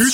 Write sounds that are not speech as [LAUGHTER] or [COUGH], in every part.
今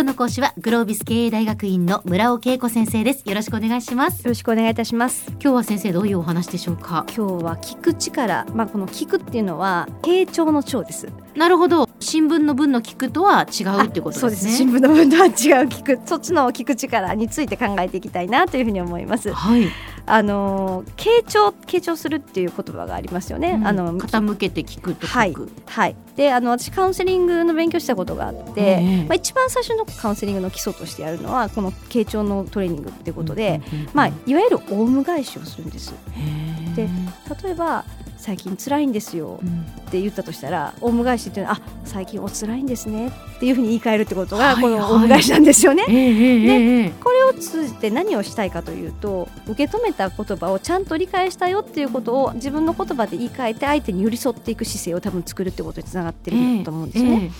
日の講師はグロービス経営大学院の村尾恵子先生です。よろしくお願いします。よろしくお願いいたします。今日は先生どういうお話でしょうか？今日は聞く力まあこの聞くっていうのは傾聴の聴です。なるほど。新聞の文の聞くとは違うってことそうです。す新聞の文とは違う聞く。そっちの聞く力について考えていきたいなというふうに思います。はい、あの傾聴傾聴するっていう言葉がありますよね、うん。あの傾けて聞くとはい。はい。であの私カウンセリングの勉強したことがあって、ええ。まあ、一番最初のカウンセリングの基礎としてやるのはこの傾聴のトレーニングってことで、まあ、いわゆるオウム返しをするんです。で例えば最近辛いんですよ。うん。って言ったとしたらオウム返しっていうのはあ最近お辛いんですね。っていうふうに言い換えるってことはいがこのオウム返しなんですよね。ええええええ。これを通じて何をしたいかというと受け止めた言葉をちゃんと理解したよっていうことを自分の言葉で言い換えて相手に寄り添っていく姿勢を多分作るってことにつながってると思うんですよね。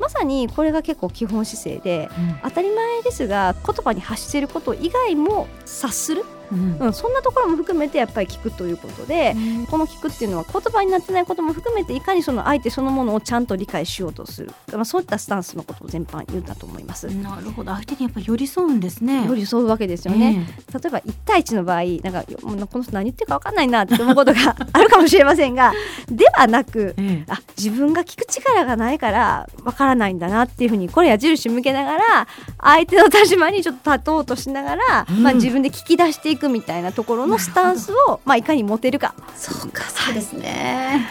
まさにこれが結構基本姿勢でええ当たり前ですが言葉に発していること以外も察する、うん。うん、そんなところも含めてやっぱり聞くということで、この聞くっていうのは言葉になってないことも含めていかにその相手そのものをちゃんと理解しようとする、まあ、そういったスタンスのことを全般言うんだと思います。なるほど。相手にやっぱ寄り添うんですね。寄り添うわけですよね、例えば1対1の場合なんかもうこの人何言ってるか分かんないなって思うことがあるかもしれませんが [LAUGHS] ではなくええ。えあ自分が聞く力がないから分からないんだなっていうふうにこれ矢印向けながら相手の立場にちょっと立とうとしながら、うん。まあ、自分で聞き出していくみたいなところのスタンスを、まあ、いかに持てるか。そうかそうですね。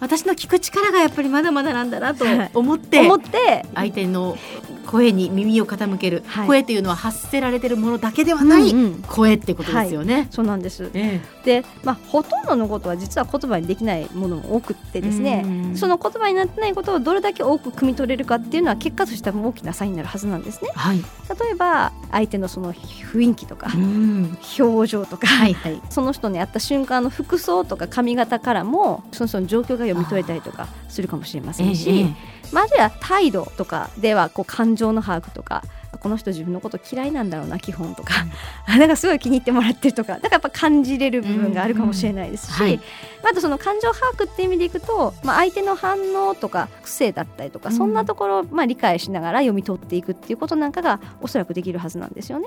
私の聞く力がやっぱりまだまだなんだなとはい思って思って相手の声に耳を傾ける、はい。声っていうのは発せられてるものだけではないうんうん。声ってことですよね。そうなんです。えで、まあ、ほとんどのことは実は言葉にできないものも多くってですねうんその言葉になってないことをどれだけ多く汲み取れるかっていうのは結果としては大きな差になるはずなんですね。えはい、例えば相手のその雰囲気とかうん表情とか、はいはい。その人に会った瞬間の服装とか髪型からもその人の状況が読み取れたりとかするかもしれませんし、ええまあ、あるいは態度とかではこう感情の把握とかこの人自分のこと嫌いなんだろうな基本とか、[LAUGHS] なんかすごい気に入ってもらってるとか。だからやっぱ感じれる部分があるかもしれないですし、うん。うんはい。まああとその感情把握っていう意味でいくと、まあ、相手の反応とか癖だったりとか、うん。そんなところをまあ理解しながら読み取っていくっていうことなんかがおそらくできるはずなんですよね。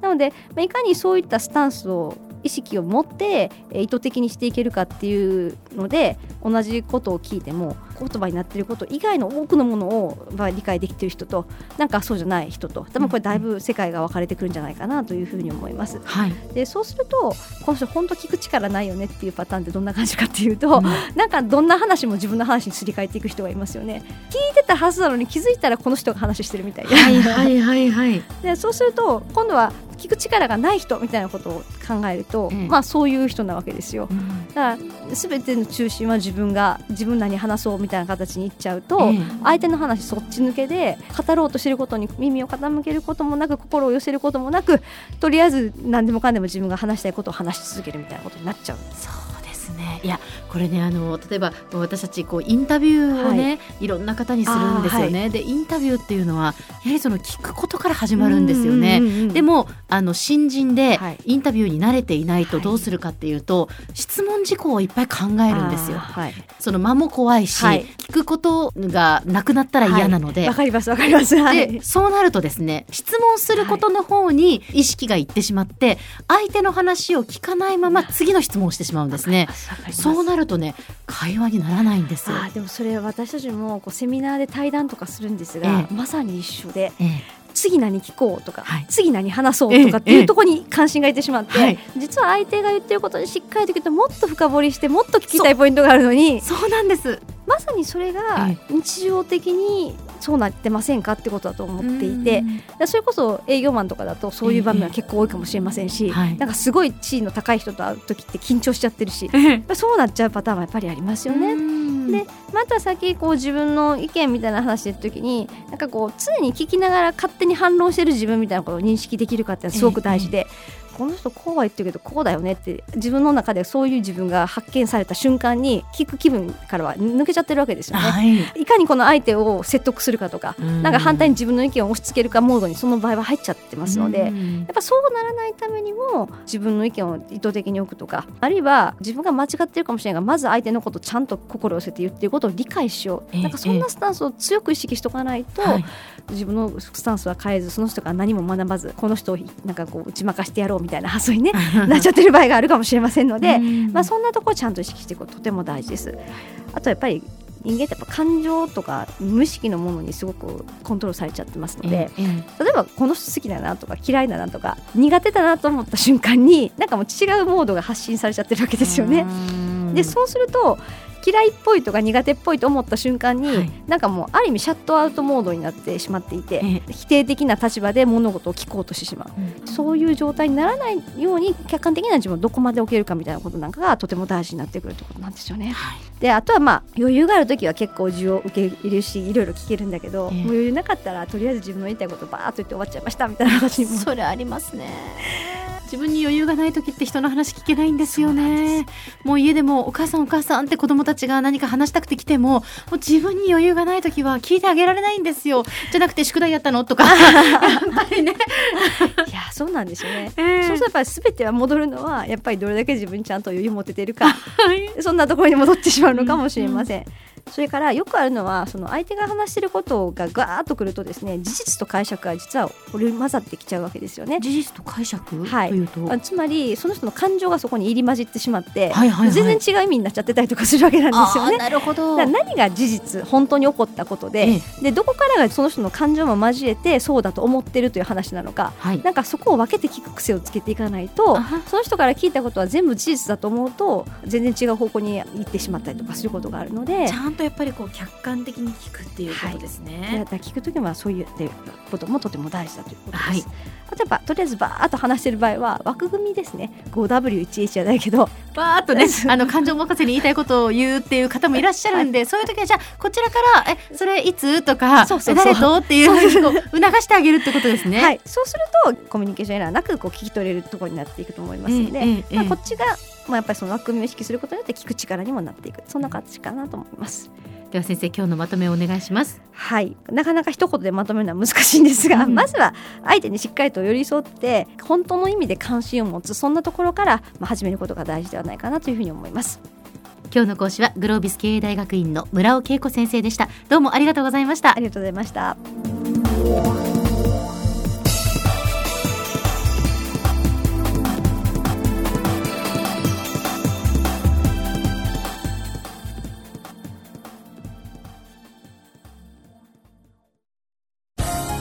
なので、まあ、いかにそういったスタンスを意識を持ってえー意図的にしていけるかっていうので同じことを聞いても言葉になっていること以外の多くのものを、まあ、理解できている人となんかそうじゃない人と多分これだいぶ世界が分かれてくるんじゃないかなというふうに思います。はい、でそうするとこの人本当聞く力ないよねっていうパターンってどんな感じかっていうと、うんなんかどんな話も自分の話にすり替えていく人がいますよね。聞いてたはずなのに気づいたらこの人が話してるみたいな。はいはいはいはい [LAUGHS] でそうすると今度は聞く力がない人みたいなことを考えると、ええまあそういう人なわけですよ。うんだから全ての中心は自分が自分らに話そうみたいな形にいっちゃうと、ええ相手の話そっち抜けで語ろうとしてることに耳を傾けることもなく心を寄せることもなくとりあえず何でもかんでも自分が話したいことを話し続けるみたいなことになっちゃう。そうね。いやこれねあの例えば私たちこうインタビューをね、い、ろんな方にするんですよね、でインタビューっていうのはやはりその聞くことから始まるんですよね。うんうんうんうん。でもあの新人ではい。インタビューに慣れていないとはい。どうするかっていうと、質問事項をいっぱい考えるんですよ。はい。その間も怖いし、はい。聞くことがなくなったら嫌なので。わかりますわかります。はい。でそうなるとですね質問することの方に意識がいってしまって相手の話を聞かないまま次の質問をしてしまうんですね。そうなるとね会話にならないんですよ。あーでもそれ私たちもこうセミナーで対談とかするんですが、ええ。まさに一緒でええ。次何聞こうとか、はい。次何話そうとかってええ。いうところに関心がいってしまって、はい。実は相手が言ってることにしっかりと聞くともっと深掘りしてもっと聞きたいポイントがあるのにそうなんです。まさにそれがえ。日常的にそうなってませんかってことだと思っていてそれこそ営業マンとかだとそういう場面は結構多いかもしれませんし、はい。なんかすごい地位の高い人と会う時って緊張しちゃってるし、[LAUGHS] そうなっちゃうパターンはやっぱりありますよね。うん。でまた先こう自分の意見みたいな話してる時になんかこう常に聞きながら勝手に反論してる自分みたいなことを認識できるかってすごく大事で、この人こうは言ってるけどこうだよねって自分の中でそういう自分が発見された瞬間に聞く気分からは抜けちゃってるわけですよね。はい。いかにこの相手を説得するかとか、うん。なんか反対に自分の意見を押し付けるかモードにその場合は入っちゃってますので、うん。やっぱそうならないためにも自分の意見を意図的に置くとかあるいは自分が間違ってるかもしれないがまず相手のことをちゃんと心を寄せて言ってることを理解しよう、ええ。なんかそんなスタンスを強く意識しておかないと、はい。自分のスタンスは変えずその人が何も学ばずこの人をなんかこう打ち負かしてやろうみたいな発想に、ね、[LAUGHS] なっちゃってる場合があるかもしれませんので、うんまあ、そんなところをちゃんと意識していくこととても大事です。あとやっぱり人間ってやっぱ感情とか無意識のものにすごくコントロールされちゃってますので、ええ例えばこの人好きだなとか嫌いだなとか苦手だなと思った瞬間になんかもう違うモードが発信されちゃってるわけですよね。うんでそうすると嫌いっぽいとか苦手っぽいと思った瞬間に、はい。なんかもうある意味シャットアウトモードになってしまっていて、ええ。否定的な立場で物事を聞こうとしてしまう。そういう状態にならないように客観的な自分をどこまで置けるかみたいなことなんかがとても大事になってくるということなんですよね。はい。であとはまあ余裕がある時は結構需要受け入れるしいろいろ聞けるんだけど、余裕なかったらとりあえず自分の言いたいことバーッと言って終わっちゃいましたみたいな形にも。それありますね自分に余裕がない時って人の話聞けないんですよね。もう家でもお母さんお母さんって子供たちが何か話したくて来てももう自分に余裕がない時は聞いてあげられないんですよ。じゃなくて宿題やったのとか。やっぱりね、[LAUGHS] いやそうなんですよね。えそうするとやっぱり全ては戻るのはやっぱりどれだけ自分にちゃんと余裕持ててるか。はい。そんなところに戻ってしまうのかもしれません。それからよくあるのはその相手が話してることがガーッとくるとですね事実と解釈が実は織り交ざってきちゃうわけですよね。事実と解釈？はい。というと、あつまりその人の感情がそこに入り混じってしまって、はいはいはい。全然違う意味になっちゃってたりとかするわけなんですよね。なるほど。何が事実本当に起こったことで,、えでどこからがその人の感情も交えてそうだと思ってるという話なのかはい。なんかそこを分けて聞く癖をつけていかないとその人から聞いたことは全部事実だと思うと全然違う方向に行ってしまったりとかすることがあるのでちゃんとやっぱりこう客観的に聞くっていうことですでね、だから聞くときはそういうこともとても大事だということです。はいあとやっぱとりあえずバーッと話してる場合は枠組みですね 5W1H じゃないけどバーっとね [LAUGHS] あの感情任せに言いたいことを言うっていう方もいらっしゃるんで、そういう時はじゃあこちらから「えそれいつ?」とかそうそう誰と?」っていうふうにこう促してあげるってことですね。はい、そうするとコミュニケーションエラーなくこう聞き取れるところになっていくと思いますので、まあ、こっちが、まあ、やっぱりその枠組みを意識することによって聞く力にもなっていくそんな形かなと思います。では先生今日のまとめをお願いします。はい、なかなか一言でまとめるのは難しいんですが、うんまずは相手にしっかりと寄り添って本当の意味で関心を持つそんなところから、まあ、始めることが大事ではないかなというふうに思います。今日の講師はグロービス経営大学院の村尾恵子先生でした。どうもありがとうございましたあ。りがとうございました。